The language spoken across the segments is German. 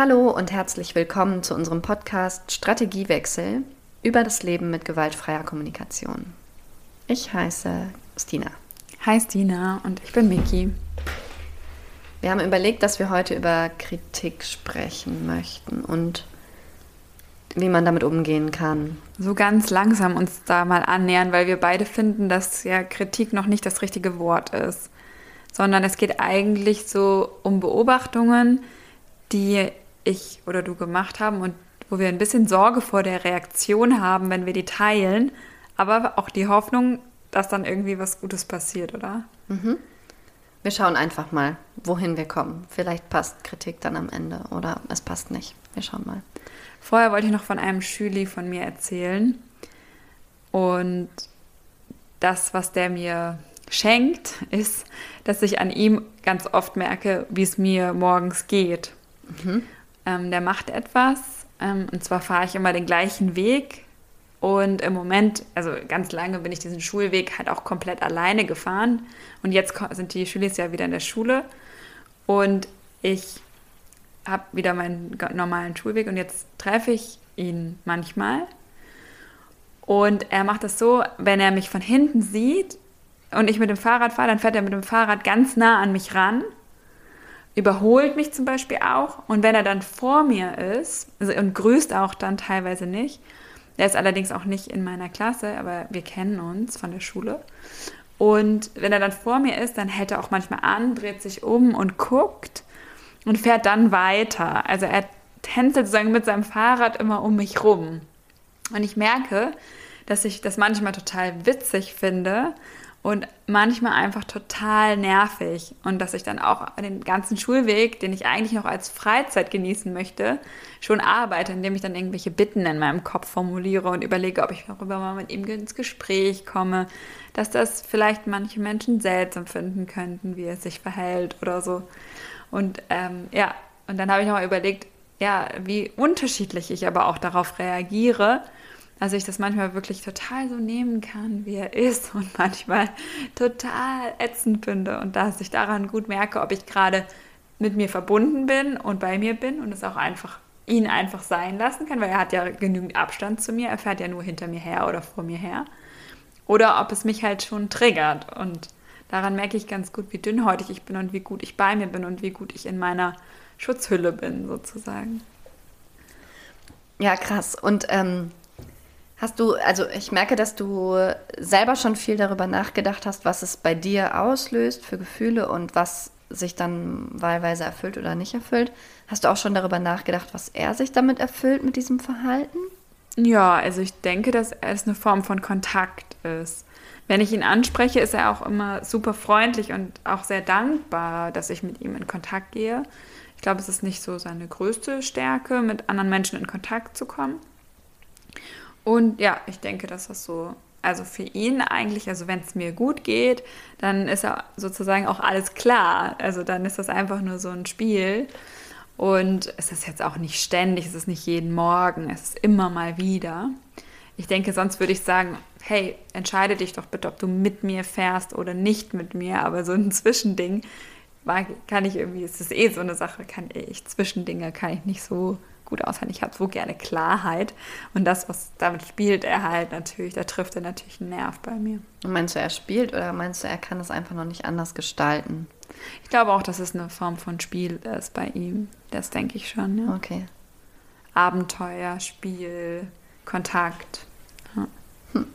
Hallo und herzlich willkommen zu unserem Podcast Strategiewechsel über das Leben mit gewaltfreier Kommunikation. Ich heiße Stina. Hi Stina und ich bin Miki. Wir haben überlegt, dass wir heute über Kritik sprechen möchten und wie man damit umgehen kann. So ganz langsam uns da mal annähern, weil wir beide finden, dass ja Kritik noch nicht das richtige Wort ist, sondern es geht eigentlich so um Beobachtungen, die ich oder du gemacht haben und wo wir ein bisschen Sorge vor der Reaktion haben, wenn wir die teilen, aber auch die Hoffnung, dass dann irgendwie was Gutes passiert, oder? Mhm. Wir schauen einfach mal, wohin wir kommen. Vielleicht passt Kritik dann am Ende oder es passt nicht. Wir schauen mal. Vorher wollte ich noch von einem Schüli von mir erzählen. Und das, was der mir schenkt, ist, dass ich an ihm ganz oft merke, wie es mir morgens geht. Mhm. Ähm, der macht etwas, ähm, und zwar fahre ich immer den gleichen Weg. Und im Moment, also ganz lange bin ich diesen Schulweg halt auch komplett alleine gefahren. Und jetzt sind die Schüler ja wieder in der Schule. Und ich habe wieder meinen normalen Schulweg und jetzt treffe ich ihn manchmal. Und er macht das so, wenn er mich von hinten sieht und ich mit dem Fahrrad fahre, dann fährt er mit dem Fahrrad ganz nah an mich ran überholt mich zum Beispiel auch. Und wenn er dann vor mir ist also, und grüßt auch dann teilweise nicht, der ist allerdings auch nicht in meiner Klasse, aber wir kennen uns von der Schule. Und wenn er dann vor mir ist, dann hält er auch manchmal an, dreht sich um und guckt und fährt dann weiter. Also er tänzelt sozusagen mit seinem Fahrrad immer um mich rum. Und ich merke, dass ich das manchmal total witzig finde und manchmal einfach total nervig und dass ich dann auch den ganzen Schulweg, den ich eigentlich noch als Freizeit genießen möchte, schon arbeite, indem ich dann irgendwelche Bitten in meinem Kopf formuliere und überlege, ob ich darüber mal mit ihm ins Gespräch komme, dass das vielleicht manche Menschen seltsam finden könnten, wie er sich verhält oder so. Und ähm, ja, und dann habe ich nochmal überlegt, ja, wie unterschiedlich ich aber auch darauf reagiere also ich das manchmal wirklich total so nehmen kann, wie er ist und manchmal total ätzend finde und dass ich daran gut merke, ob ich gerade mit mir verbunden bin und bei mir bin und es auch einfach ihn einfach sein lassen kann, weil er hat ja genügend Abstand zu mir, er fährt ja nur hinter mir her oder vor mir her. Oder ob es mich halt schon triggert und daran merke ich ganz gut, wie dünnhäutig ich bin und wie gut ich bei mir bin und wie gut ich in meiner Schutzhülle bin, sozusagen. Ja, krass. Und ähm, Hast du, also ich merke, dass du selber schon viel darüber nachgedacht hast, was es bei dir auslöst für Gefühle und was sich dann wahlweise erfüllt oder nicht erfüllt. Hast du auch schon darüber nachgedacht, was er sich damit erfüllt mit diesem Verhalten? Ja, also ich denke, dass es eine Form von Kontakt ist. Wenn ich ihn anspreche, ist er auch immer super freundlich und auch sehr dankbar, dass ich mit ihm in Kontakt gehe. Ich glaube, es ist nicht so seine größte Stärke, mit anderen Menschen in Kontakt zu kommen. Und ja, ich denke, dass das so, also für ihn eigentlich, also wenn es mir gut geht, dann ist ja sozusagen auch alles klar. Also dann ist das einfach nur so ein Spiel. Und es ist jetzt auch nicht ständig, es ist nicht jeden Morgen, es ist immer mal wieder. Ich denke, sonst würde ich sagen, hey, entscheide dich doch bitte, ob du mit mir fährst oder nicht mit mir. Aber so ein Zwischending kann ich irgendwie, es ist eh so eine Sache, kann ich, Zwischendinge kann ich nicht so gut aushalten. Ich habe so gerne Klarheit. Und das, was damit spielt er halt natürlich, da trifft er natürlich einen Nerv bei mir. Und meinst du, er spielt oder meinst du, er kann es einfach noch nicht anders gestalten? Ich glaube auch, dass es eine Form von Spiel ist bei ihm. Das denke ich schon, ja. Okay. Abenteuer, Spiel, Kontakt. Ja. Hm.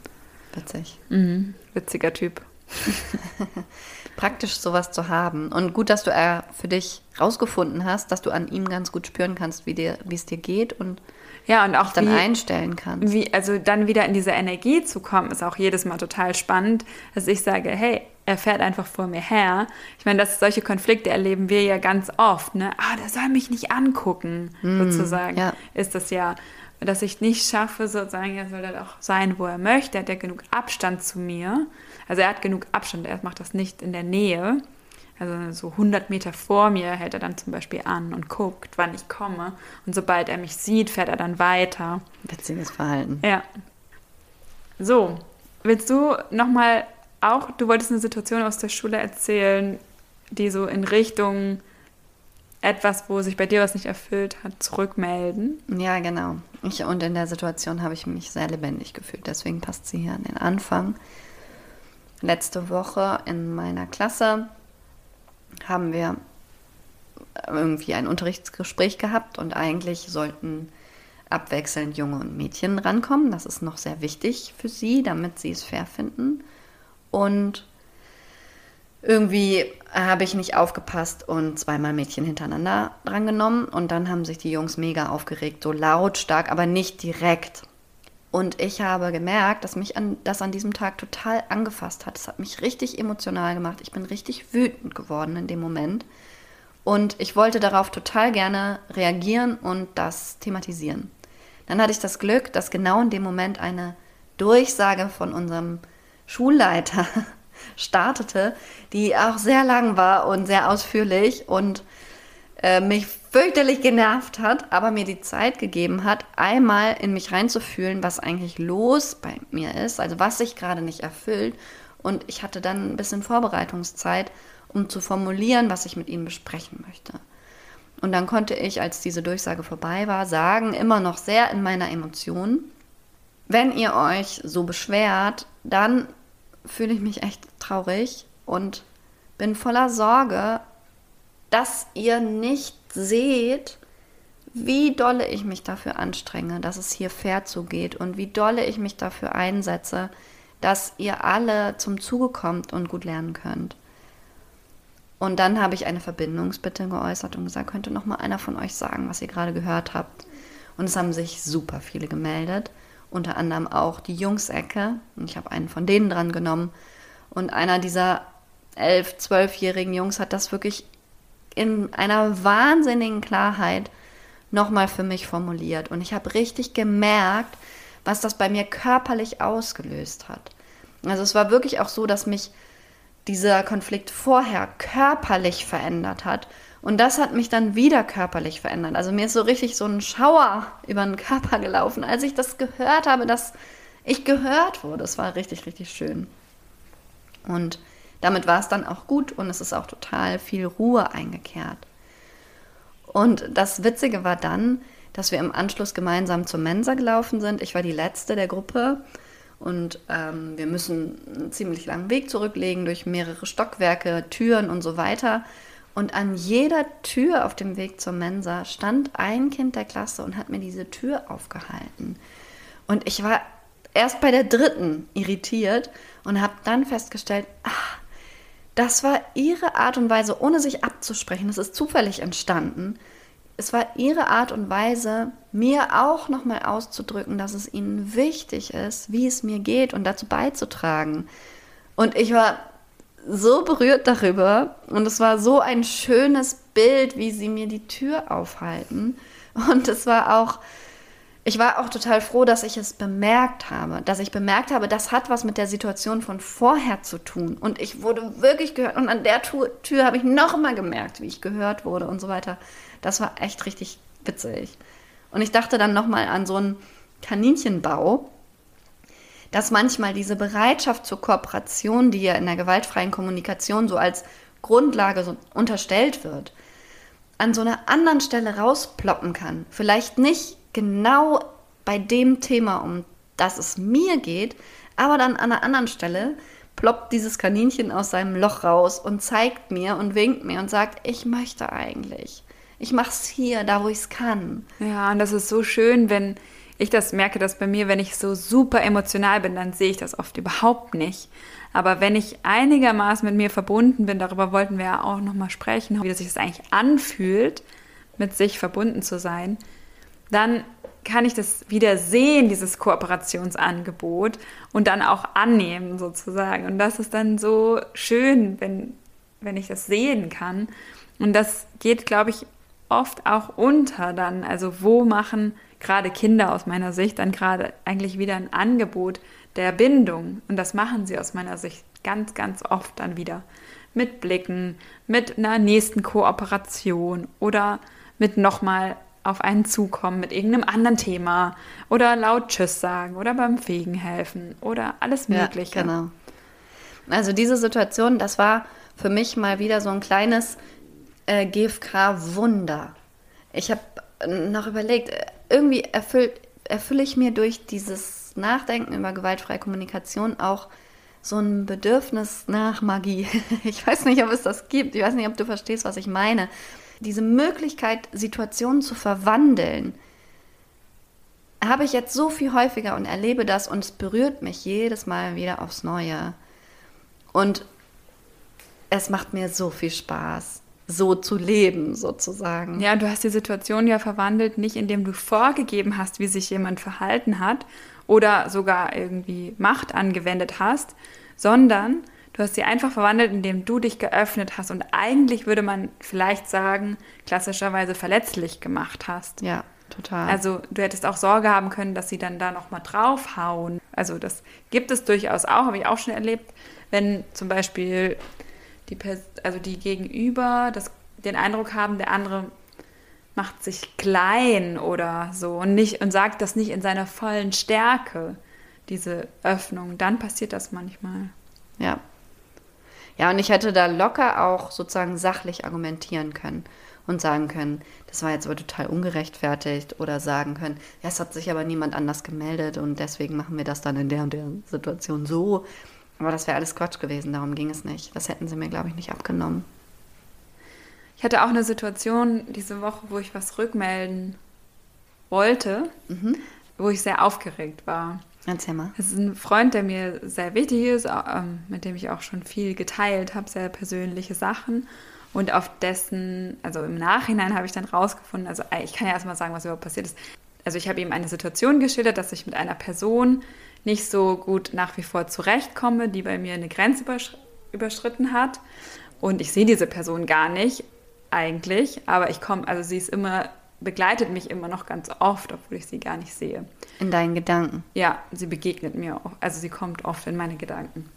Witzig. Mhm. Witziger Typ. Praktisch sowas zu haben. Und gut, dass du äh, für dich rausgefunden hast, dass du an ihm ganz gut spüren kannst, wie dir, wie es dir geht und ja, und auch dann wie, einstellen kannst. Wie, also dann wieder in diese Energie zu kommen, ist auch jedes Mal total spannend, dass ich sage, hey, er fährt einfach vor mir her. Ich meine, das, solche Konflikte erleben wir ja ganz oft. Ne? Ah, der soll mich nicht angucken, mm, sozusagen. Ja. Ist das ja dass ich nicht schaffe, sozusagen, er soll da auch sein, wo er möchte. Er hat ja genug Abstand zu mir. Also er hat genug Abstand, er macht das nicht in der Nähe. Also so 100 Meter vor mir hält er dann zum Beispiel an und guckt, wann ich komme. Und sobald er mich sieht, fährt er dann weiter. Witziges Verhalten. Ja. So, willst du nochmal auch, du wolltest eine Situation aus der Schule erzählen, die so in Richtung etwas, wo sich bei dir was nicht erfüllt hat, zurückmelden. Ja, genau. Ich, und in der Situation habe ich mich sehr lebendig gefühlt. Deswegen passt sie hier an den Anfang. Letzte Woche in meiner Klasse haben wir irgendwie ein Unterrichtsgespräch gehabt und eigentlich sollten abwechselnd Junge und Mädchen rankommen. Das ist noch sehr wichtig für sie, damit sie es fair finden. Und irgendwie habe ich nicht aufgepasst und zweimal Mädchen hintereinander drangenommen und dann haben sich die Jungs mega aufgeregt, so lautstark, aber nicht direkt. Und ich habe gemerkt, dass mich an, das an diesem Tag total angefasst hat. Es hat mich richtig emotional gemacht. Ich bin richtig wütend geworden in dem Moment. Und ich wollte darauf total gerne reagieren und das thematisieren. Dann hatte ich das Glück, dass genau in dem Moment eine Durchsage von unserem Schulleiter startete, die auch sehr lang war und sehr ausführlich und äh, mich fürchterlich genervt hat, aber mir die Zeit gegeben hat, einmal in mich reinzufühlen, was eigentlich los bei mir ist, also was sich gerade nicht erfüllt. Und ich hatte dann ein bisschen Vorbereitungszeit, um zu formulieren, was ich mit ihm besprechen möchte. Und dann konnte ich, als diese Durchsage vorbei war, sagen, immer noch sehr in meiner Emotion, wenn ihr euch so beschwert, dann fühle ich mich echt traurig und bin voller Sorge, dass ihr nicht seht, wie dolle ich mich dafür anstrenge, dass es hier fair zugeht und wie dolle ich mich dafür einsetze, dass ihr alle zum Zuge kommt und gut lernen könnt. Und dann habe ich eine Verbindungsbitte geäußert und gesagt, könnte noch mal einer von euch sagen, was ihr gerade gehört habt. Und es haben sich super viele gemeldet unter anderem auch die Jungsecke. Und ich habe einen von denen dran genommen. Und einer dieser elf, zwölfjährigen Jungs hat das wirklich in einer wahnsinnigen Klarheit nochmal für mich formuliert. Und ich habe richtig gemerkt, was das bei mir körperlich ausgelöst hat. Also es war wirklich auch so, dass mich dieser Konflikt vorher körperlich verändert hat und das hat mich dann wieder körperlich verändert. Also mir ist so richtig so ein Schauer über den Körper gelaufen, als ich das gehört habe, dass ich gehört wurde. Es war richtig, richtig schön. Und damit war es dann auch gut und es ist auch total viel Ruhe eingekehrt. Und das Witzige war dann, dass wir im Anschluss gemeinsam zur Mensa gelaufen sind. Ich war die letzte der Gruppe und ähm, wir müssen einen ziemlich langen Weg zurücklegen durch mehrere Stockwerke, Türen und so weiter. Und an jeder Tür auf dem Weg zur Mensa stand ein Kind der Klasse und hat mir diese Tür aufgehalten. Und ich war erst bei der dritten irritiert und habe dann festgestellt, ach, das war ihre Art und Weise, ohne sich abzusprechen, das ist zufällig entstanden. Es war ihre Art und Weise, mir auch nochmal auszudrücken, dass es ihnen wichtig ist, wie es mir geht und dazu beizutragen. Und ich war so berührt darüber und es war so ein schönes Bild, wie sie mir die Tür aufhalten. Und es war auch, ich war auch total froh, dass ich es bemerkt habe, dass ich bemerkt habe, das hat was mit der Situation von vorher zu tun. Und ich wurde wirklich gehört. Und an der Tür, habe ich noch mal gemerkt, wie ich gehört wurde und so weiter. Das war echt richtig witzig. Und ich dachte dann noch mal an so einen Kaninchenbau dass manchmal diese Bereitschaft zur Kooperation, die ja in der gewaltfreien Kommunikation so als Grundlage so unterstellt wird, an so einer anderen Stelle rausploppen kann. Vielleicht nicht genau bei dem Thema, um das es mir geht, aber dann an einer anderen Stelle ploppt dieses Kaninchen aus seinem Loch raus und zeigt mir und winkt mir und sagt, ich möchte eigentlich. Ich mache es hier, da wo ich es kann. Ja, und das ist so schön, wenn ich das merke, dass bei mir, wenn ich so super emotional bin, dann sehe ich das oft überhaupt nicht. Aber wenn ich einigermaßen mit mir verbunden bin, darüber wollten wir ja auch nochmal sprechen, wie sich das eigentlich anfühlt, mit sich verbunden zu sein, dann kann ich das wieder sehen, dieses Kooperationsangebot und dann auch annehmen sozusagen. Und das ist dann so schön, wenn, wenn ich das sehen kann. Und das geht, glaube ich, oft auch unter dann. Also wo machen gerade Kinder aus meiner Sicht dann gerade eigentlich wieder ein Angebot der Bindung. Und das machen sie aus meiner Sicht ganz, ganz oft dann wieder. Mit Blicken, mit einer nächsten Kooperation oder mit nochmal auf einen zukommen mit irgendeinem anderen Thema oder laut Tschüss sagen oder beim Fegen helfen oder alles Mögliche. Ja, genau. Also diese Situation, das war für mich mal wieder so ein kleines äh, GFK Wunder. Ich habe noch überlegt, äh, irgendwie erfüllt, erfülle ich mir durch dieses Nachdenken über gewaltfreie Kommunikation auch so ein Bedürfnis nach Magie. Ich weiß nicht, ob es das gibt. Ich weiß nicht, ob du verstehst, was ich meine. Diese Möglichkeit, Situationen zu verwandeln, habe ich jetzt so viel häufiger und erlebe das und es berührt mich jedes Mal wieder aufs Neue. Und es macht mir so viel Spaß, so zu leben, sozusagen. Ja, du hast die Situation ja verwandelt, nicht indem du vorgegeben hast, wie sich jemand verhalten hat oder sogar irgendwie Macht angewendet hast, sondern du hast sie einfach verwandelt, indem du dich geöffnet hast und eigentlich würde man vielleicht sagen, klassischerweise verletzlich gemacht hast. Ja, total. Also du hättest auch Sorge haben können, dass sie dann da nochmal draufhauen. Also das gibt es durchaus auch, habe ich auch schon erlebt, wenn zum Beispiel die, also die Gegenüber das, den Eindruck haben, der andere macht sich klein oder so und, nicht, und sagt das nicht in seiner vollen Stärke, diese Öffnung, dann passiert das manchmal. Ja. Ja, und ich hätte da locker auch sozusagen sachlich argumentieren können und sagen können, das war jetzt aber total ungerechtfertigt oder sagen können, ja, es hat sich aber niemand anders gemeldet und deswegen machen wir das dann in der und der Situation so. Aber das wäre alles Quatsch gewesen, darum ging es nicht. Das hätten sie mir, glaube ich, nicht abgenommen. Ich hatte auch eine Situation diese Woche, wo ich was rückmelden wollte, mhm. wo ich sehr aufgeregt war. Erzähl mal. Es ist ein Freund, der mir sehr wichtig ist, ähm, mit dem ich auch schon viel geteilt habe, sehr persönliche Sachen. Und auf dessen, also im Nachhinein habe ich dann rausgefunden, also ich kann ja erstmal sagen, was überhaupt passiert ist. Also ich habe ihm eine Situation geschildert, dass ich mit einer Person nicht so gut nach wie vor zurechtkomme, die bei mir eine Grenze überschritten hat. Und ich sehe diese Person gar nicht eigentlich, aber ich komme, also sie ist immer, begleitet mich immer noch ganz oft, obwohl ich sie gar nicht sehe. In deinen Gedanken? Ja, sie begegnet mir auch, also sie kommt oft in meine Gedanken.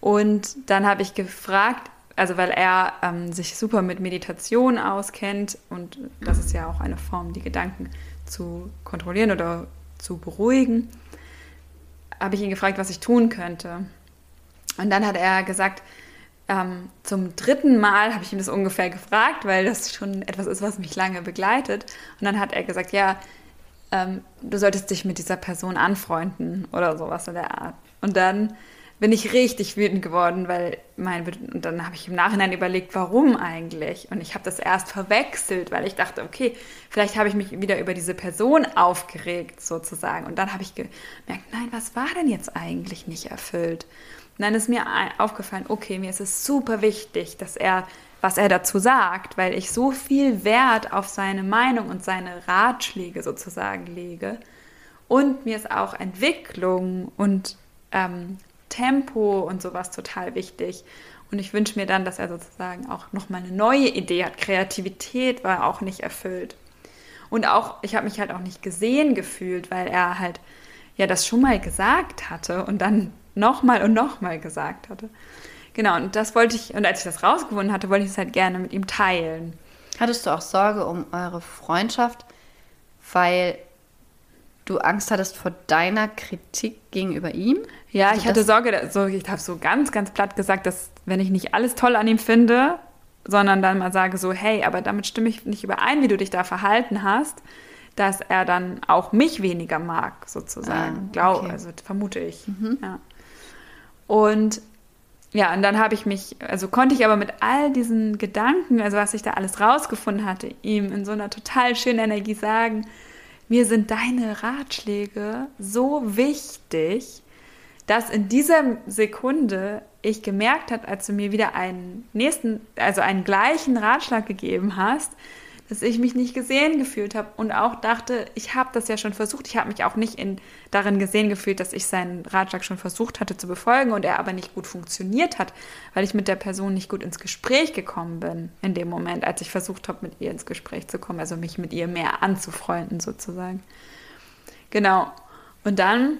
Und dann habe ich gefragt, also weil er ähm, sich super mit Meditation auskennt und das ist ja auch eine Form, die Gedanken zu kontrollieren oder zu beruhigen habe ich ihn gefragt, was ich tun könnte. Und dann hat er gesagt, ähm, zum dritten Mal habe ich ihm das ungefähr gefragt, weil das schon etwas ist, was mich lange begleitet. Und dann hat er gesagt, ja, ähm, du solltest dich mit dieser Person anfreunden oder sowas in der Art. Und dann bin ich richtig wütend geworden, weil mein und dann habe ich im Nachhinein überlegt, warum eigentlich? Und ich habe das erst verwechselt, weil ich dachte, okay, vielleicht habe ich mich wieder über diese Person aufgeregt sozusagen. Und dann habe ich gemerkt, nein, was war denn jetzt eigentlich nicht erfüllt? Und dann ist mir aufgefallen, okay, mir ist es super wichtig, dass er was er dazu sagt, weil ich so viel Wert auf seine Meinung und seine Ratschläge sozusagen lege. Und mir ist auch Entwicklung und ähm, Tempo und sowas total wichtig. Und ich wünsche mir dann, dass er sozusagen auch nochmal eine neue Idee hat. Kreativität war auch nicht erfüllt. Und auch, ich habe mich halt auch nicht gesehen gefühlt, weil er halt ja das schon mal gesagt hatte und dann nochmal und nochmal gesagt hatte. Genau, und das wollte ich, und als ich das rausgefunden hatte, wollte ich es halt gerne mit ihm teilen. Hattest du auch Sorge um eure Freundschaft, weil du Angst hattest vor deiner Kritik gegenüber ihm? Ja, also ich hatte Sorge, so, ich habe so ganz, ganz platt gesagt, dass wenn ich nicht alles toll an ihm finde, sondern dann mal sage so, hey, aber damit stimme ich nicht überein, wie du dich da verhalten hast, dass er dann auch mich weniger mag, sozusagen. Ah, okay. also vermute ich. Mhm. Ja. Und ja, und dann habe ich mich, also konnte ich aber mit all diesen Gedanken, also was ich da alles rausgefunden hatte, ihm in so einer total schönen Energie sagen, mir sind deine Ratschläge so wichtig, dass in dieser Sekunde ich gemerkt habe, als du mir wieder einen nächsten, also einen gleichen Ratschlag gegeben hast, dass ich mich nicht gesehen gefühlt habe und auch dachte, ich habe das ja schon versucht. Ich habe mich auch nicht in, darin gesehen gefühlt, dass ich seinen Ratschlag schon versucht hatte zu befolgen und er aber nicht gut funktioniert hat, weil ich mit der Person nicht gut ins Gespräch gekommen bin in dem Moment, als ich versucht habe, mit ihr ins Gespräch zu kommen, also mich mit ihr mehr anzufreunden sozusagen. Genau. Und dann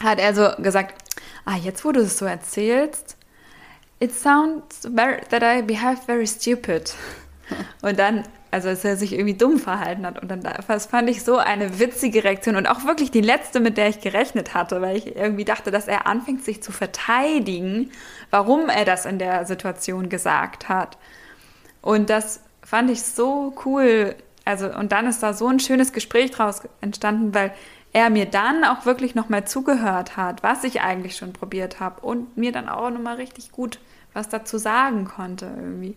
hat er so gesagt, ah, jetzt wo du es so erzählst, it sounds very, that I behave very stupid. Und dann also dass er sich irgendwie dumm verhalten hat. Und dann das fand ich so eine witzige Reaktion und auch wirklich die letzte, mit der ich gerechnet hatte, weil ich irgendwie dachte, dass er anfängt, sich zu verteidigen, warum er das in der Situation gesagt hat. Und das fand ich so cool. Also, und dann ist da so ein schönes Gespräch draus entstanden, weil er mir dann auch wirklich nochmal zugehört hat, was ich eigentlich schon probiert habe und mir dann auch nochmal richtig gut was dazu sagen konnte irgendwie.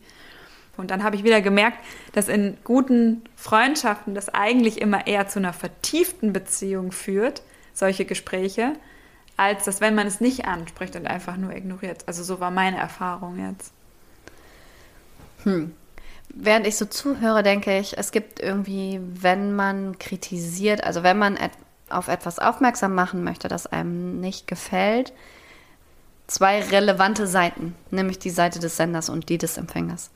Und dann habe ich wieder gemerkt, dass in guten Freundschaften das eigentlich immer eher zu einer vertieften Beziehung führt, solche Gespräche, als dass wenn man es nicht anspricht und einfach nur ignoriert. Also so war meine Erfahrung jetzt. Hm. Während ich so zuhöre, denke ich, es gibt irgendwie, wenn man kritisiert, also wenn man auf etwas aufmerksam machen möchte, das einem nicht gefällt, zwei relevante Seiten, nämlich die Seite des Senders und die des Empfängers.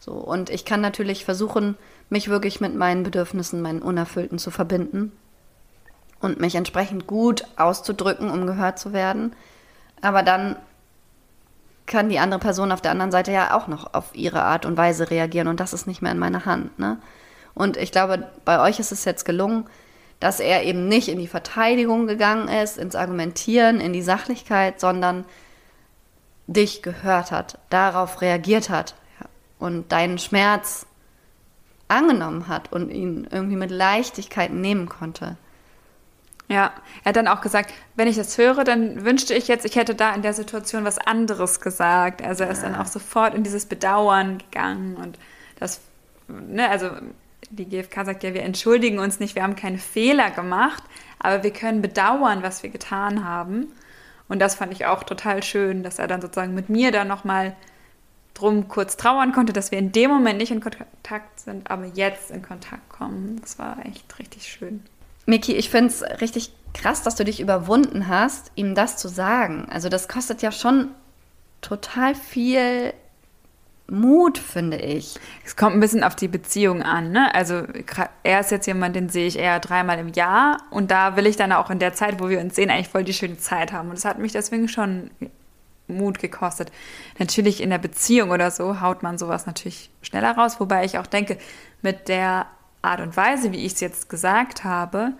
So, und ich kann natürlich versuchen, mich wirklich mit meinen Bedürfnissen, meinen Unerfüllten zu verbinden und mich entsprechend gut auszudrücken, um gehört zu werden. Aber dann kann die andere Person auf der anderen Seite ja auch noch auf ihre Art und Weise reagieren und das ist nicht mehr in meiner Hand. Ne? Und ich glaube, bei euch ist es jetzt gelungen, dass er eben nicht in die Verteidigung gegangen ist, ins Argumentieren, in die Sachlichkeit, sondern dich gehört hat, darauf reagiert hat und deinen Schmerz angenommen hat und ihn irgendwie mit Leichtigkeit nehmen konnte. Ja, er hat dann auch gesagt, wenn ich das höre, dann wünschte ich jetzt, ich hätte da in der Situation was anderes gesagt. Also er ist dann auch sofort in dieses Bedauern gegangen und das, ne, also die GfK sagt ja, wir entschuldigen uns nicht, wir haben keine Fehler gemacht, aber wir können bedauern, was wir getan haben. Und das fand ich auch total schön, dass er dann sozusagen mit mir dann nochmal drum kurz trauern konnte, dass wir in dem Moment nicht in Kontakt sind, aber jetzt in Kontakt kommen. Das war echt richtig schön. Miki, ich finde es richtig krass, dass du dich überwunden hast, ihm das zu sagen. Also das kostet ja schon total viel Mut, finde ich. Es kommt ein bisschen auf die Beziehung an. Ne? Also er ist jetzt jemand, den sehe ich eher dreimal im Jahr und da will ich dann auch in der Zeit, wo wir uns sehen, eigentlich voll die schöne Zeit haben. Und das hat mich deswegen schon Mut gekostet. Natürlich in der Beziehung oder so haut man sowas natürlich schneller raus, wobei ich auch denke, mit der Art und Weise, wie ich es jetzt gesagt habe,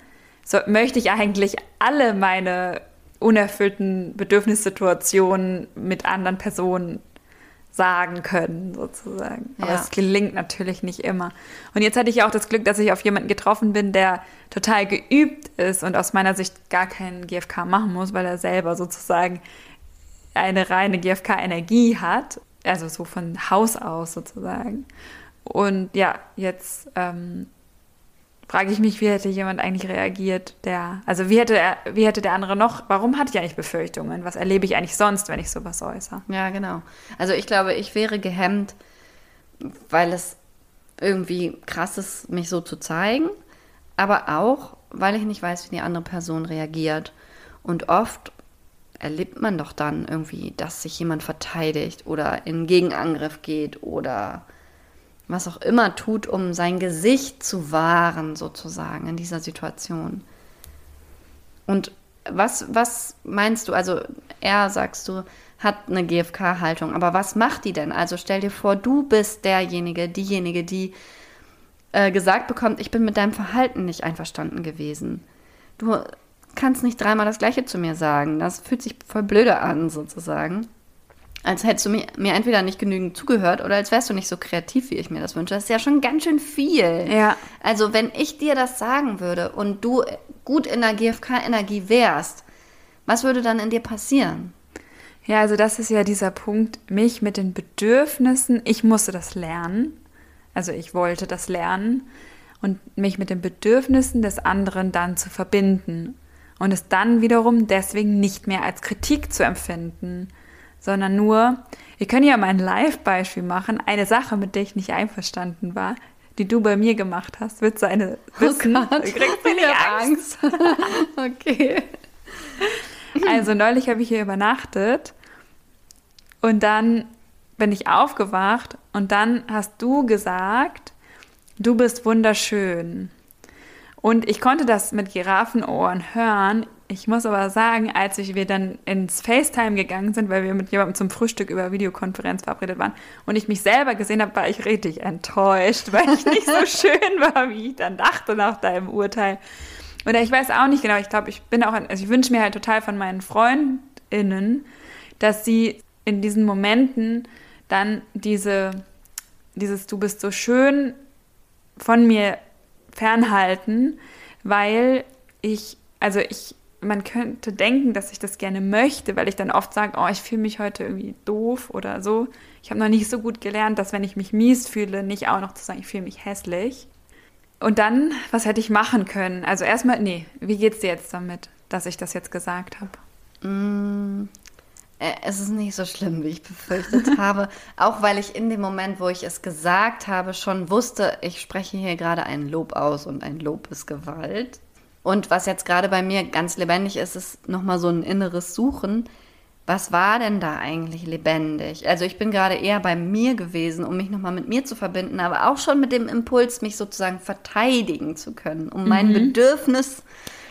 so, möchte ich eigentlich alle meine unerfüllten Bedürfnissituationen mit anderen Personen sagen können, sozusagen. Aber es gelingt natürlich nicht immer. Und jetzt hatte ich auch das Glück, dass ich auf jemanden getroffen bin, der total geübt ist und aus meiner Sicht gar keinen GFK machen muss, weil er selber sozusagen eine reine GFK-Energie hat. Also so von Haus aus sozusagen. Und ja, jetzt ähm, frage ich mich, wie hätte jemand eigentlich reagiert, der, also wie hätte er, wie hätte der andere noch, warum hatte ich eigentlich Befürchtungen? Was erlebe ich eigentlich sonst, wenn ich sowas äußere? Ja, genau. Also ich glaube, ich wäre gehemmt, weil es irgendwie krass ist, mich so zu zeigen, aber auch, weil ich nicht weiß, wie die andere Person reagiert. Und oft erlebt man doch dann irgendwie, dass sich jemand verteidigt oder in Gegenangriff geht oder was auch immer tut, um sein Gesicht zu wahren, sozusagen, in dieser Situation. Und was, was meinst du? Also, er, sagst du, hat eine GFK-Haltung, aber was macht die denn? Also, stell dir vor, du bist derjenige, diejenige, die äh, gesagt bekommt, ich bin mit deinem Verhalten nicht einverstanden gewesen. Du kannst nicht dreimal das Gleiche zu mir sagen. Das fühlt sich voll blöde an, sozusagen als hättest du mir, mir entweder nicht genügend zugehört oder als wärst du nicht so kreativ, wie ich mir das wünsche. Das ist ja schon ganz schön viel. Ja. Also, wenn ich dir das sagen würde und du gut in der GFK-Energie wärst, was würde dann in dir passieren? Ja, also das ist ja dieser Punkt, mich mit den Bedürfnissen, ich musste das lernen, also ich wollte das lernen und mich mit den Bedürfnissen des anderen dann zu verbinden und es dann wiederum deswegen nicht mehr als Kritik zu empfinden sondern nur, wir können ja mal ein Live-Beispiel machen. Eine Sache, mit der ich nicht einverstanden war, die du bei mir gemacht hast, wird seine oh wissen. Oh Gott. Du kriegst Angst. Angst. okay. Also neulich habe ich hier übernachtet und dann bin ich aufgewacht und dann hast du gesagt, du bist wunderschön. Und ich konnte das mit Giraffenohren hören. Ich muss aber sagen, als wir dann ins FaceTime gegangen sind, weil wir mit jemandem zum Frühstück über Videokonferenz verabredet waren und ich mich selber gesehen habe, war ich richtig enttäuscht, weil ich nicht so schön war, wie ich dann dachte nach deinem Urteil. Oder ich weiß auch nicht genau, ich glaube, ich bin auch, also ich wünsche mir halt total von meinen FreundInnen, dass sie in diesen Momenten dann diese dieses Du bist so schön von mir fernhalten, weil ich, also ich, man könnte denken, dass ich das gerne möchte, weil ich dann oft sage, oh, ich fühle mich heute irgendwie doof oder so. Ich habe noch nicht so gut gelernt, dass wenn ich mich mies fühle, nicht auch noch zu sagen, ich fühle mich hässlich. Und dann, was hätte ich machen können? Also erstmal, nee, wie geht's dir jetzt damit, dass ich das jetzt gesagt habe? Mm, es ist nicht so schlimm, wie ich befürchtet habe. Auch weil ich in dem Moment, wo ich es gesagt habe, schon wusste, ich spreche hier gerade ein Lob aus und ein Lob ist Gewalt. Und was jetzt gerade bei mir ganz lebendig ist, ist nochmal so ein inneres Suchen. Was war denn da eigentlich lebendig? Also ich bin gerade eher bei mir gewesen, um mich nochmal mit mir zu verbinden, aber auch schon mit dem Impuls, mich sozusagen verteidigen zu können, um mein mhm. Bedürfnis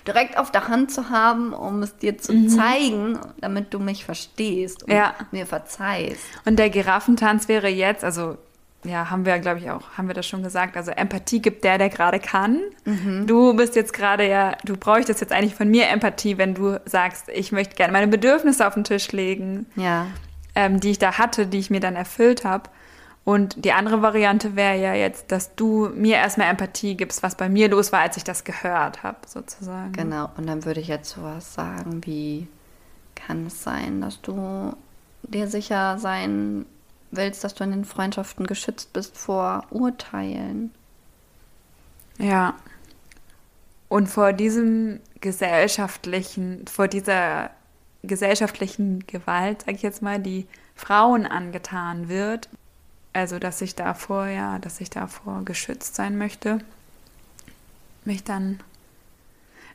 direkt auf der Hand zu haben, um es dir zu mhm. zeigen, damit du mich verstehst und ja. mir verzeihst. Und der Giraffentanz wäre jetzt, also ja, haben wir, glaube ich, auch, haben wir das schon gesagt. Also Empathie gibt der, der gerade kann. Mhm. Du bist jetzt gerade ja, du bräuchtest jetzt eigentlich von mir Empathie, wenn du sagst, ich möchte gerne meine Bedürfnisse auf den Tisch legen, ja. ähm, die ich da hatte, die ich mir dann erfüllt habe. Und die andere Variante wäre ja jetzt, dass du mir erstmal Empathie gibst, was bei mir los war, als ich das gehört habe, sozusagen. Genau, und dann würde ich jetzt sowas sagen wie, kann es sein, dass du dir sicher sein willst, dass du in den Freundschaften geschützt bist vor Urteilen. Ja. Und vor diesem gesellschaftlichen, vor dieser gesellschaftlichen Gewalt, sag ich jetzt mal, die Frauen angetan wird. Also, dass ich davor, ja, dass ich davor geschützt sein möchte. Mich dann.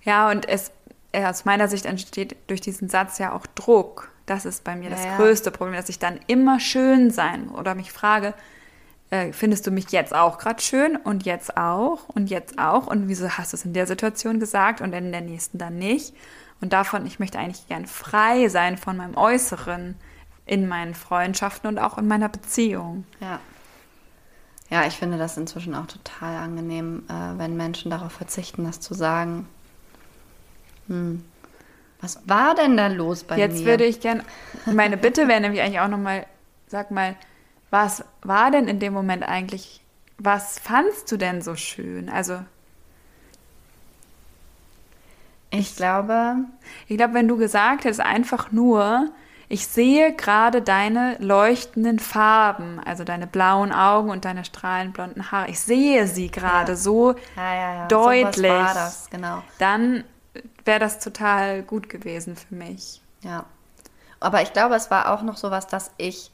Ja, und es, aus meiner Sicht entsteht durch diesen Satz ja auch Druck. Das ist bei mir ja, das ja. größte Problem, dass ich dann immer schön sein oder mich frage, äh, findest du mich jetzt auch gerade schön und jetzt auch und jetzt auch und wieso hast du es in der Situation gesagt und in der nächsten dann nicht? Und davon, ich möchte eigentlich gern frei sein von meinem Äußeren in meinen Freundschaften und auch in meiner Beziehung. Ja. Ja, ich finde das inzwischen auch total angenehm, äh, wenn Menschen darauf verzichten, das zu sagen. Hm. Was war denn da los bei Jetzt mir? Jetzt würde ich gerne, meine Bitte wäre nämlich eigentlich auch nochmal, sag mal, was war denn in dem Moment eigentlich, was fandst du denn so schön? Also. Ich glaube. Ich glaube, wenn du gesagt hättest, einfach nur, ich sehe gerade deine leuchtenden Farben, also deine blauen Augen und deine strahlend blonden Haare. Ich sehe sie gerade ja. so ja, ja, deutlich. So war das, genau. Dann wäre das total gut gewesen für mich. Ja. Aber ich glaube, es war auch noch so was, dass ich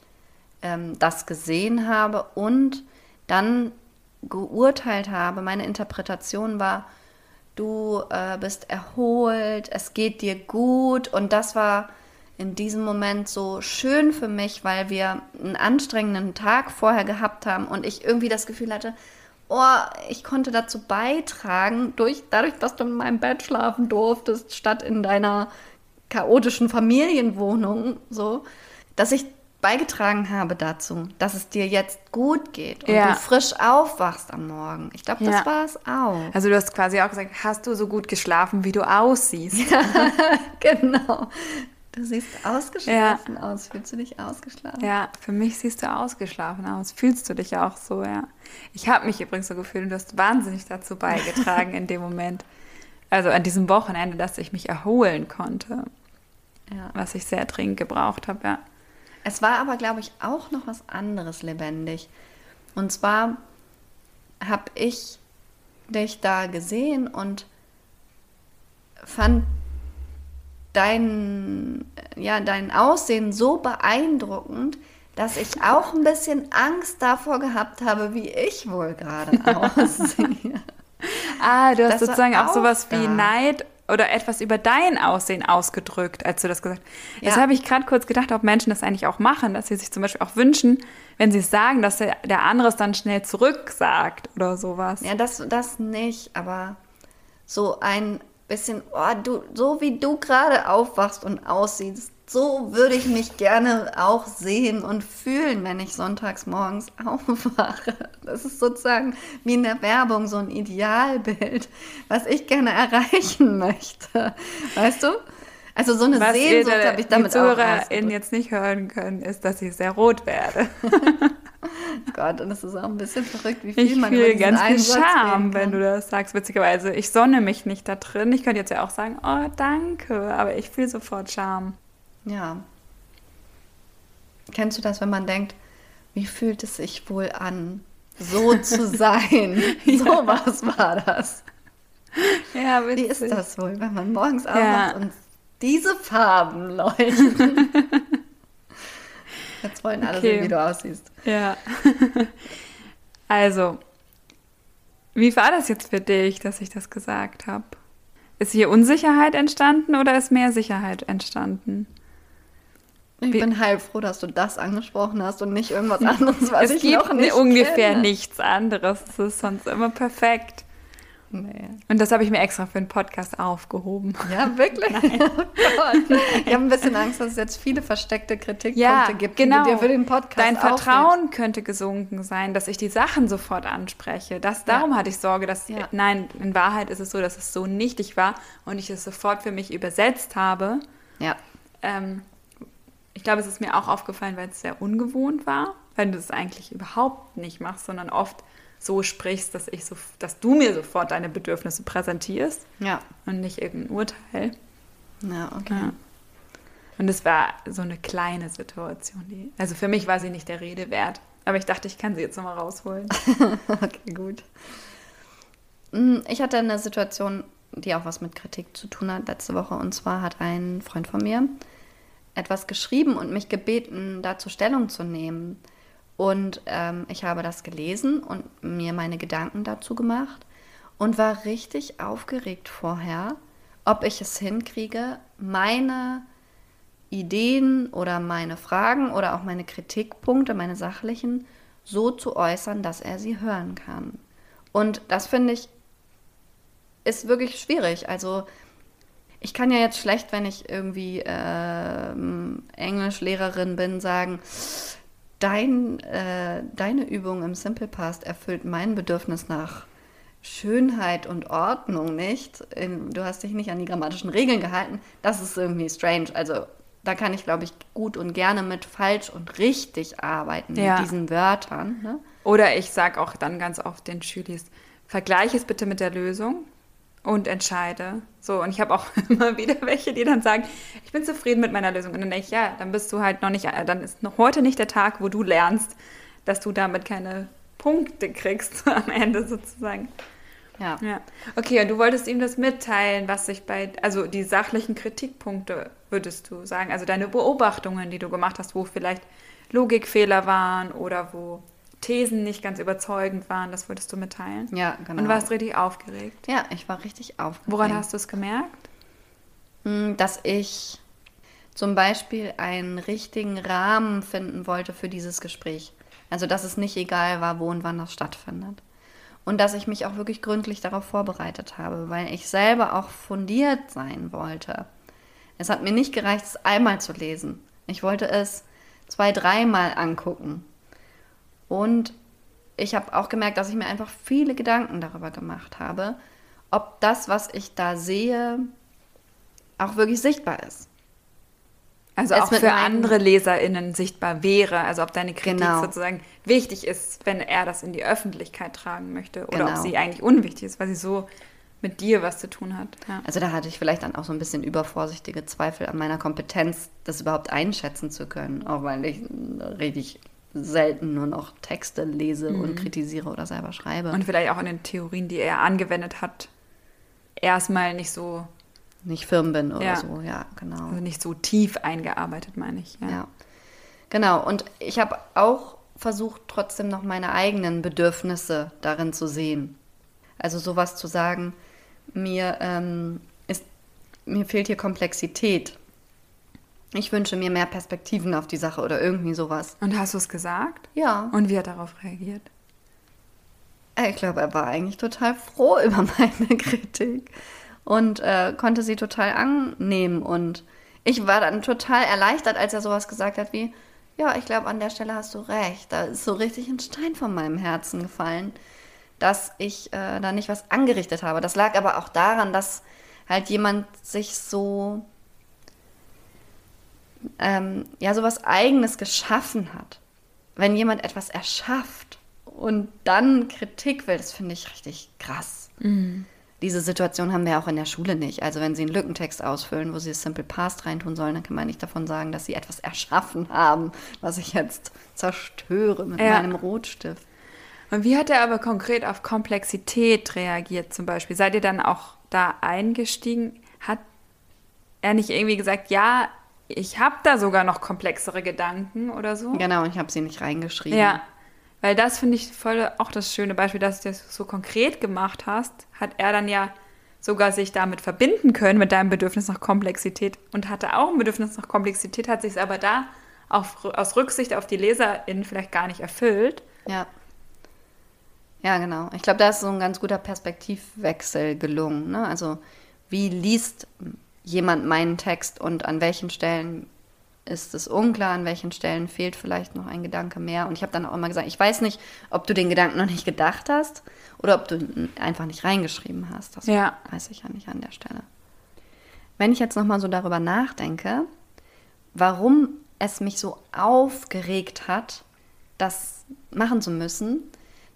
ähm, das gesehen habe und dann geurteilt habe. Meine Interpretation war, du äh, bist erholt, es geht dir gut. Und das war in diesem Moment so schön für mich, weil wir einen anstrengenden Tag vorher gehabt haben und ich irgendwie das Gefühl hatte, oh, ich konnte dazu beitragen, durch, dadurch, dass du in meinem Bett schlafen durftest, statt in deiner chaotischen Familienwohnung, so, dass ich beigetragen habe dazu, dass es dir jetzt gut geht und ja. du frisch aufwachst am Morgen. Ich glaube, das ja. war es auch. Also du hast quasi auch gesagt, hast du so gut geschlafen, wie du aussiehst. Ja, genau. Du siehst ausgeschlafen ja. aus. Fühlst du dich ausgeschlafen? Ja, für mich siehst du ausgeschlafen aus. Fühlst du dich auch so, ja. Ich habe mich übrigens so gefühlt und du hast wahnsinnig dazu beigetragen in dem Moment. Also an diesem Wochenende, dass ich mich erholen konnte. Ja. Was ich sehr dringend gebraucht habe, ja. Es war aber, glaube ich, auch noch was anderes lebendig. Und zwar habe ich dich da gesehen und fand dein, ja, dein Aussehen so beeindruckend, dass ich auch ein bisschen Angst davor gehabt habe, wie ich wohl gerade aussehe. ah, du hast das sozusagen auch sowas da. wie Neid oder etwas über dein Aussehen ausgedrückt, als du das gesagt hast. Ja. Jetzt habe ich gerade kurz gedacht, ob Menschen das eigentlich auch machen, dass sie sich zum Beispiel auch wünschen, wenn sie es sagen, dass der, der andere es dann schnell zurücksagt oder sowas. Ja, das, das nicht, aber so ein bisschen, oh, du, so wie du gerade aufwachst und aussiehst, so würde ich mich gerne auch sehen und fühlen, wenn ich sonntags morgens aufwache. Das ist sozusagen wie in der Werbung so ein Idealbild, was ich gerne erreichen möchte. Weißt du? Also so eine was Sehnsucht habe ich damit die auch. Was jetzt nicht hören können, ist, dass ich sehr rot werde. Gott, und es ist auch ein bisschen verrückt, wie viel ich man fühle ganz viel Charme, wenn du das sagst. Witzigerweise, ich sonne mich nicht da drin. Ich könnte jetzt ja auch sagen, oh, danke, aber ich fühle sofort Charme. Ja. Kennst du das, wenn man denkt, wie fühlt es sich wohl an, so zu sein? So was war das. Ja, Wie witzig. ist das wohl, wenn man morgens Ja. aufwacht und diese Farben leuchten? Jetzt wollen alle Okay. sehen, wie du aussiehst. Ja. Also, wie war das jetzt für dich, dass ich das gesagt habe? Ist hier Unsicherheit entstanden oder ist mehr Sicherheit entstanden? Ich Wie- bin heilfroh, dass du das angesprochen hast und nicht irgendwas anderes, was es ich gibt noch nicht ungefähr kenne. nichts anderes. Es ist sonst immer perfekt. Nee. Und das habe ich mir extra für den Podcast aufgehoben. Ja, wirklich? Oh. Ich habe ein bisschen Angst, dass es jetzt viele versteckte Kritikpunkte Ja, gibt, genau. die dir für den Podcast Dein aufhebst. Vertrauen könnte gesunken sein, dass ich die Sachen sofort anspreche. Das, darum hatte ich Sorge, dass, Ja. nein, in Wahrheit ist es so, dass es so nichtig war und ich es sofort für mich übersetzt habe. Ja, Ähm, ich glaube, es ist mir auch aufgefallen, weil es sehr ungewohnt war, weil du es eigentlich überhaupt nicht machst, sondern oft so sprichst, dass, ich so, dass du mir sofort deine Bedürfnisse präsentierst ja, und nicht irgendein Urteil. ja, okay. Ja. Und es war so eine kleine Situation. Die, also für mich war sie nicht der Rede wert. Aber ich dachte, ich kann sie jetzt nochmal rausholen. Okay, gut. Mm, Ich hatte eine Situation, die auch was mit Kritik zu tun hat letzte Woche. Und zwar hat ein Freund von mir etwas geschrieben und mich gebeten, dazu Stellung zu nehmen. Und ähm, ich habe das gelesen und mir meine Gedanken dazu gemacht und war richtig aufgeregt vorher, ob ich es hinkriege, meine Ideen oder meine Fragen oder auch meine Kritikpunkte, meine sachlichen, so zu äußern, dass er sie hören kann. Und das finde ich ist wirklich schwierig. Also ich kann ja jetzt schlecht, wenn ich irgendwie ähm, Englischlehrerin bin, sagen, dein, äh, deine Übung im Simple Past erfüllt mein Bedürfnis nach Schönheit und Ordnung nicht. In, du hast dich nicht an die grammatischen Regeln gehalten. Das ist irgendwie strange. Also da kann ich, glaube ich, gut und gerne mit falsch und richtig arbeiten, Ja. mit diesen Wörtern. Ne? Oder ich sage auch dann ganz oft den Schülis, vergleiche es bitte mit der Lösung und entscheide. So, und ich habe auch immer wieder welche, die dann sagen, ich bin zufrieden mit meiner Lösung. Und dann denke ich, ja, dann bist du halt noch nicht, äh, dann ist noch heute nicht der Tag, wo du lernst, dass du damit keine Punkte kriegst am Ende sozusagen. Ja. Ja. Okay, und du wolltest ihm das mitteilen, was sich bei, also die sachlichen Kritikpunkte, würdest du sagen, also deine Beobachtungen, die du gemacht hast, wo vielleicht Logikfehler waren oder wo Thesen nicht ganz überzeugend waren, das würdest du mitteilen. Ja, genau. Und warst richtig aufgeregt. Ja, ich war richtig aufgeregt. Woran hast du es gemerkt? Mm, Dass ich zum Beispiel einen richtigen Rahmen finden wollte für dieses Gespräch. Also, dass es nicht egal war, wo und wann das stattfindet. Und dass ich mich auch wirklich gründlich darauf vorbereitet habe, weil ich selber auch fundiert sein wollte. Es hat mir nicht gereicht, es einmal zu lesen. Ich wollte es zwei, dreimal angucken. Und ich habe auch gemerkt, dass ich mir einfach viele Gedanken darüber gemacht habe, ob das, was ich da sehe, auch wirklich sichtbar ist. Also Es auch für andere LeserInnen sichtbar wäre, also ob deine Kritik Genau. sozusagen wichtig ist, wenn er das in die Öffentlichkeit tragen möchte oder ob Genau. sie eigentlich unwichtig ist, weil sie so mit dir was zu tun hat. Ja. Also da hatte ich vielleicht dann auch so ein bisschen übervorsichtige Zweifel an meiner Kompetenz, das überhaupt einschätzen zu können, auch weil ich richtig selten nur noch Texte lese und kritisiere oder selber schreibe. Und vielleicht auch in den Theorien, die er angewendet hat, erstmal nicht so, nicht firm bin oder Ja. so, ja, genau. also nicht so tief eingearbeitet, meine ich. Ja. Ja, genau. Und ich habe auch versucht, trotzdem noch meine eigenen Bedürfnisse darin zu sehen. Also sowas zu sagen, mir, ähm, ist, mir fehlt hier Komplexität. Ich wünsche mir mehr Perspektiven auf die Sache oder irgendwie sowas. Und hast du es gesagt? Ja. Und wie hat er darauf reagiert? Äh, Ich glaube, er war eigentlich total froh über meine Kritik und äh, konnte sie total annehmen. Und ich war dann total erleichtert, als er sowas gesagt hat wie, ja, ich glaube, an der Stelle hast du recht. Da ist so richtig ein Stein von meinem Herzen gefallen, dass ich äh, da nicht was angerichtet habe. Das lag aber auch daran, dass halt jemand sich so, ähm, ja, sowas Eigenes geschaffen hat. wenn jemand etwas erschafft und dann Kritik will, das finde ich richtig krass. Mhm. Diese Situation haben wir auch in der Schule nicht. Also wenn sie einen Lückentext ausfüllen, wo sie das Simple Past reintun sollen, dann kann man nicht davon sagen, dass sie etwas erschaffen haben, was ich jetzt zerstöre mit Ja. meinem Rotstift. Und wie hat er aber konkret auf Komplexität reagiert zum Beispiel? Seid ihr dann auch da eingestiegen? Hat er nicht irgendwie gesagt, ja, ich habe da sogar noch komplexere Gedanken oder so? Genau, ich habe sie nicht reingeschrieben. Ja, weil das finde ich voll auch das schöne Beispiel, dass du das so konkret gemacht hast, hat er dann ja sogar sich damit verbinden können mit deinem Bedürfnis nach Komplexität und hatte auch ein Bedürfnis nach Komplexität, hat sich es aber da auf, aus Rücksicht auf die LeserInnen vielleicht gar nicht erfüllt. Ja. Ja, genau. Ich glaube, da ist so ein ganz guter Perspektivwechsel gelungen. Ne? Also, wie liest jemand meinen Text und an welchen Stellen ist es unklar, an welchen Stellen fehlt vielleicht noch ein Gedanke mehr. Und ich habe dann auch immer gesagt, ich weiß nicht, ob du den Gedanken noch nicht gedacht hast oder ob du ihn einfach nicht reingeschrieben hast. Das Ja. weiß ich ja nicht an der Stelle. Wenn ich jetzt nochmal so darüber nachdenke, warum es mich so aufgeregt hat, das machen zu müssen,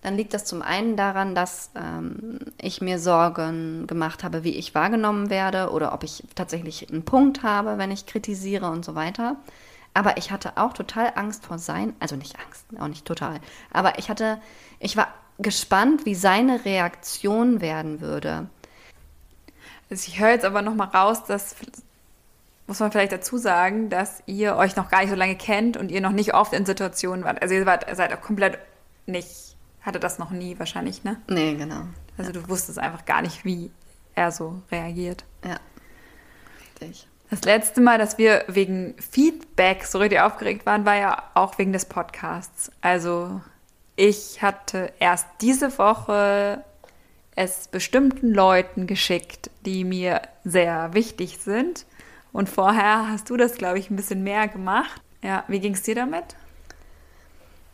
dann liegt das zum einen daran, dass ähm, ich mir Sorgen gemacht habe, wie ich wahrgenommen werde oder ob ich tatsächlich einen Punkt habe, wenn ich kritisiere und so weiter. Aber ich hatte auch total Angst vor sein, also nicht Angst, auch nicht total, aber ich hatte, ich war gespannt, wie seine Reaktion werden würde. Also ich höre jetzt aber noch mal raus, dass muss man vielleicht dazu sagen, dass ihr euch noch gar nicht so lange kennt und ihr noch nicht oft in Situationen wart. Also ihr wart, seid auch komplett nicht, hatte das noch nie wahrscheinlich, ne? Nee, genau. Also du wusstest einfach gar nicht, wie er so reagiert. Ja. Richtig. Das letzte Mal, dass wir wegen Feedback so richtig aufgeregt waren, war ja auch wegen des Podcasts. Also ich hatte erst diese Woche es bestimmten Leuten geschickt, die mir sehr wichtig sind. Und vorher hast du das, glaube ich, ein bisschen mehr gemacht. Ja, wie ging es dir damit?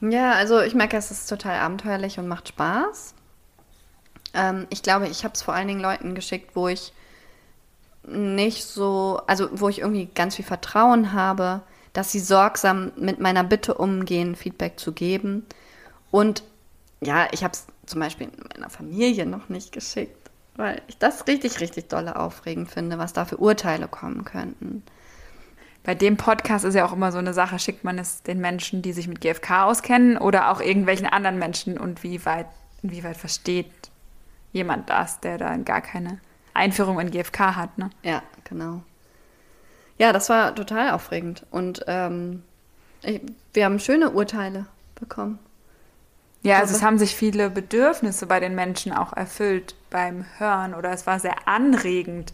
Ja, also ich merke, es ist total abenteuerlich und macht Spaß. Ähm, ich glaube, ich habe es vor allen Dingen Leuten geschickt, wo ich nicht so, also wo ich irgendwie ganz viel Vertrauen habe, dass sie sorgsam mit meiner Bitte umgehen, Feedback zu geben. Und ja, ich habe es zum Beispiel meiner Familie noch nicht geschickt, weil ich das richtig, richtig dolle aufregend finde, was da für Urteile kommen könnten. Bei dem Podcast ist ja auch immer so eine Sache, schickt man es den Menschen, die sich mit GFK auskennen oder auch irgendwelchen anderen Menschen und wie weit, inwieweit versteht jemand das, der da gar keine Einführung in GFK hat, ne? Ja, genau. Ja, das war total aufregend. Und ähm, ich, wir haben schöne Urteile bekommen. Ja, also Aber- es haben sich viele Bedürfnisse bei den Menschen auch erfüllt beim Hören oder es war sehr anregend,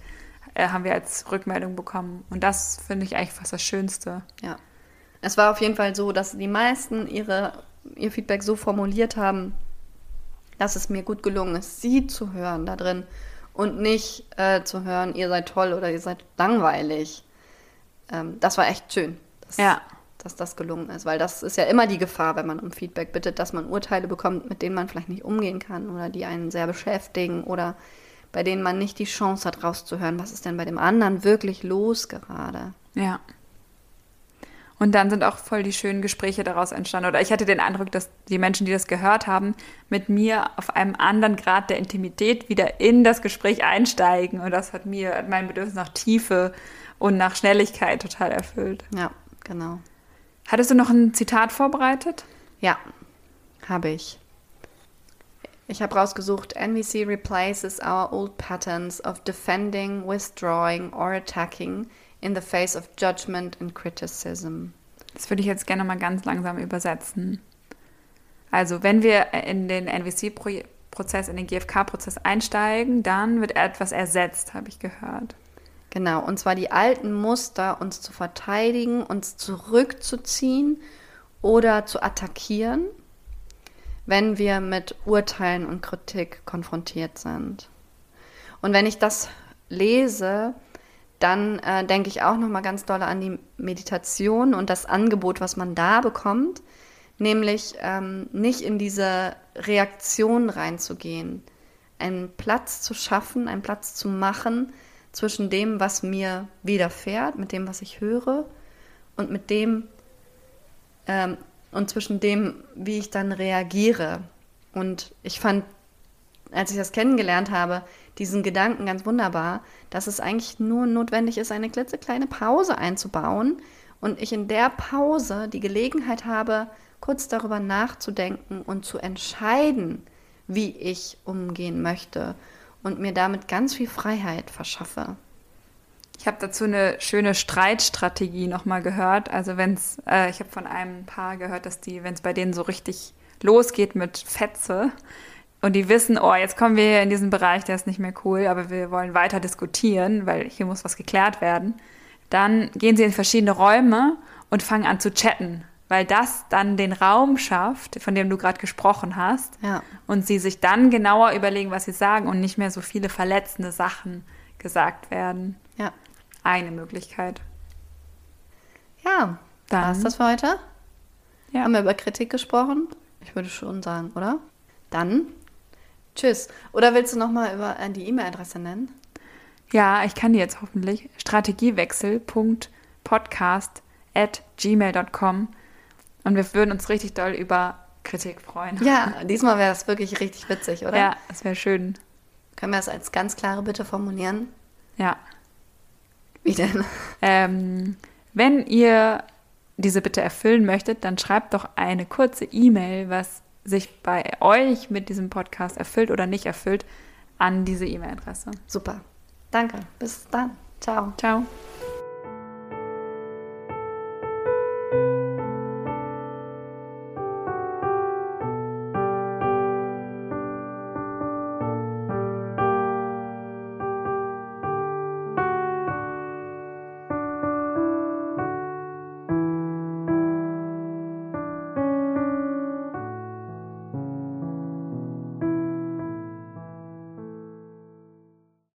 äh, haben wir als Rückmeldung bekommen. Und das finde ich eigentlich fast das Schönste. Ja. Es war auf jeden Fall so, dass die meisten ihre, ihr Feedback so formuliert haben, dass es mir gut gelungen ist, sie zu hören da drin und nicht äh, zu hören, ihr seid toll oder ihr seid langweilig. Ähm, das war echt schön, dass, Ja. dass das gelungen ist, weil das ist ja immer die Gefahr, wenn man um Feedback bittet, dass man Urteile bekommt, mit denen man vielleicht nicht umgehen kann oder die einen sehr beschäftigen oder bei denen man nicht die Chance hat, rauszuhören, was ist denn bei dem anderen wirklich los gerade. Ja. Und dann sind auch voll die schönen Gespräche daraus entstanden. Oder ich hatte den Eindruck, dass die Menschen, die das gehört haben, mit mir auf einem anderen Grad der Intimität wieder in das Gespräch einsteigen. Und das hat mir hat mein Bedürfnis nach Tiefe und nach Schnelligkeit total erfüllt. Ja, genau. Hattest du noch ein Zitat vorbereitet? Ja, habe ich. Ich habe rausgesucht, NVC replaces our old patterns of defending, withdrawing or attacking in the face of judgment and criticism. Das würde ich jetzt gerne mal ganz langsam übersetzen. Also, wenn wir in den NVC-Prozess, in den GFK-Prozess einsteigen, dann wird etwas ersetzt, habe ich gehört. Genau, und zwar die alten Muster, uns zu verteidigen, uns zurückzuziehen oder zu attackieren, wenn wir mit Urteilen und Kritik konfrontiert sind. Und wenn ich das lese, dann äh, denke ich auch noch mal ganz doll an die Meditation und das Angebot, was man da bekommt, nämlich ähm, nicht in diese Reaktion reinzugehen, einen Platz zu schaffen, einen Platz zu machen zwischen dem, was mir widerfährt, mit dem, was ich höre und mit dem, ähm, und zwischen dem, wie ich dann reagiere. Und ich fand, als ich das kennengelernt habe, diesen Gedanken ganz wunderbar, dass es eigentlich nur notwendig ist, eine klitzekleine Pause einzubauen und ich in der Pause die Gelegenheit habe, kurz darüber nachzudenken und zu entscheiden, wie ich umgehen möchte und mir damit ganz viel Freiheit verschaffe. Ich habe dazu eine schöne Streitstrategie nochmal gehört. Also wenn es, äh, ich habe von einem Paar gehört, dass die, wenn es bei denen so richtig losgeht mit Fetze und die wissen, oh, jetzt kommen wir in diesen Bereich, der ist nicht mehr cool, aber wir wollen weiter diskutieren, weil hier muss was geklärt werden, dann gehen sie in verschiedene Räume und fangen an zu chatten weil das dann den Raum schafft, von dem du gerade gesprochen hast. Ja. Und sie sich dann genauer überlegen, was sie sagen und nicht mehr so viele verletzende Sachen gesagt werden. Ja. Eine Möglichkeit. Ja, war es das für heute. Ja. Haben wir über Kritik gesprochen? Ich würde schon sagen, oder? Dann tschüss. Oder willst du nochmal über äh, die E-Mail-Adresse nennen? Ja, ich kann die jetzt hoffentlich. Strategiewechsel.podcast at gmail.com und wir würden uns richtig doll über Kritik freuen. Ja, diesmal wäre es wirklich richtig witzig, oder? Ja, es wäre schön. Können wir es als ganz klare Bitte formulieren? Ja. Wie denn? Ähm, wenn ihr diese Bitte erfüllen möchtet, dann schreibt doch eine kurze E-Mail, was sich bei euch mit diesem Podcast erfüllt oder nicht erfüllt, an diese E-Mail-Adresse. Super. Danke. Bis dann. Ciao. Ciao.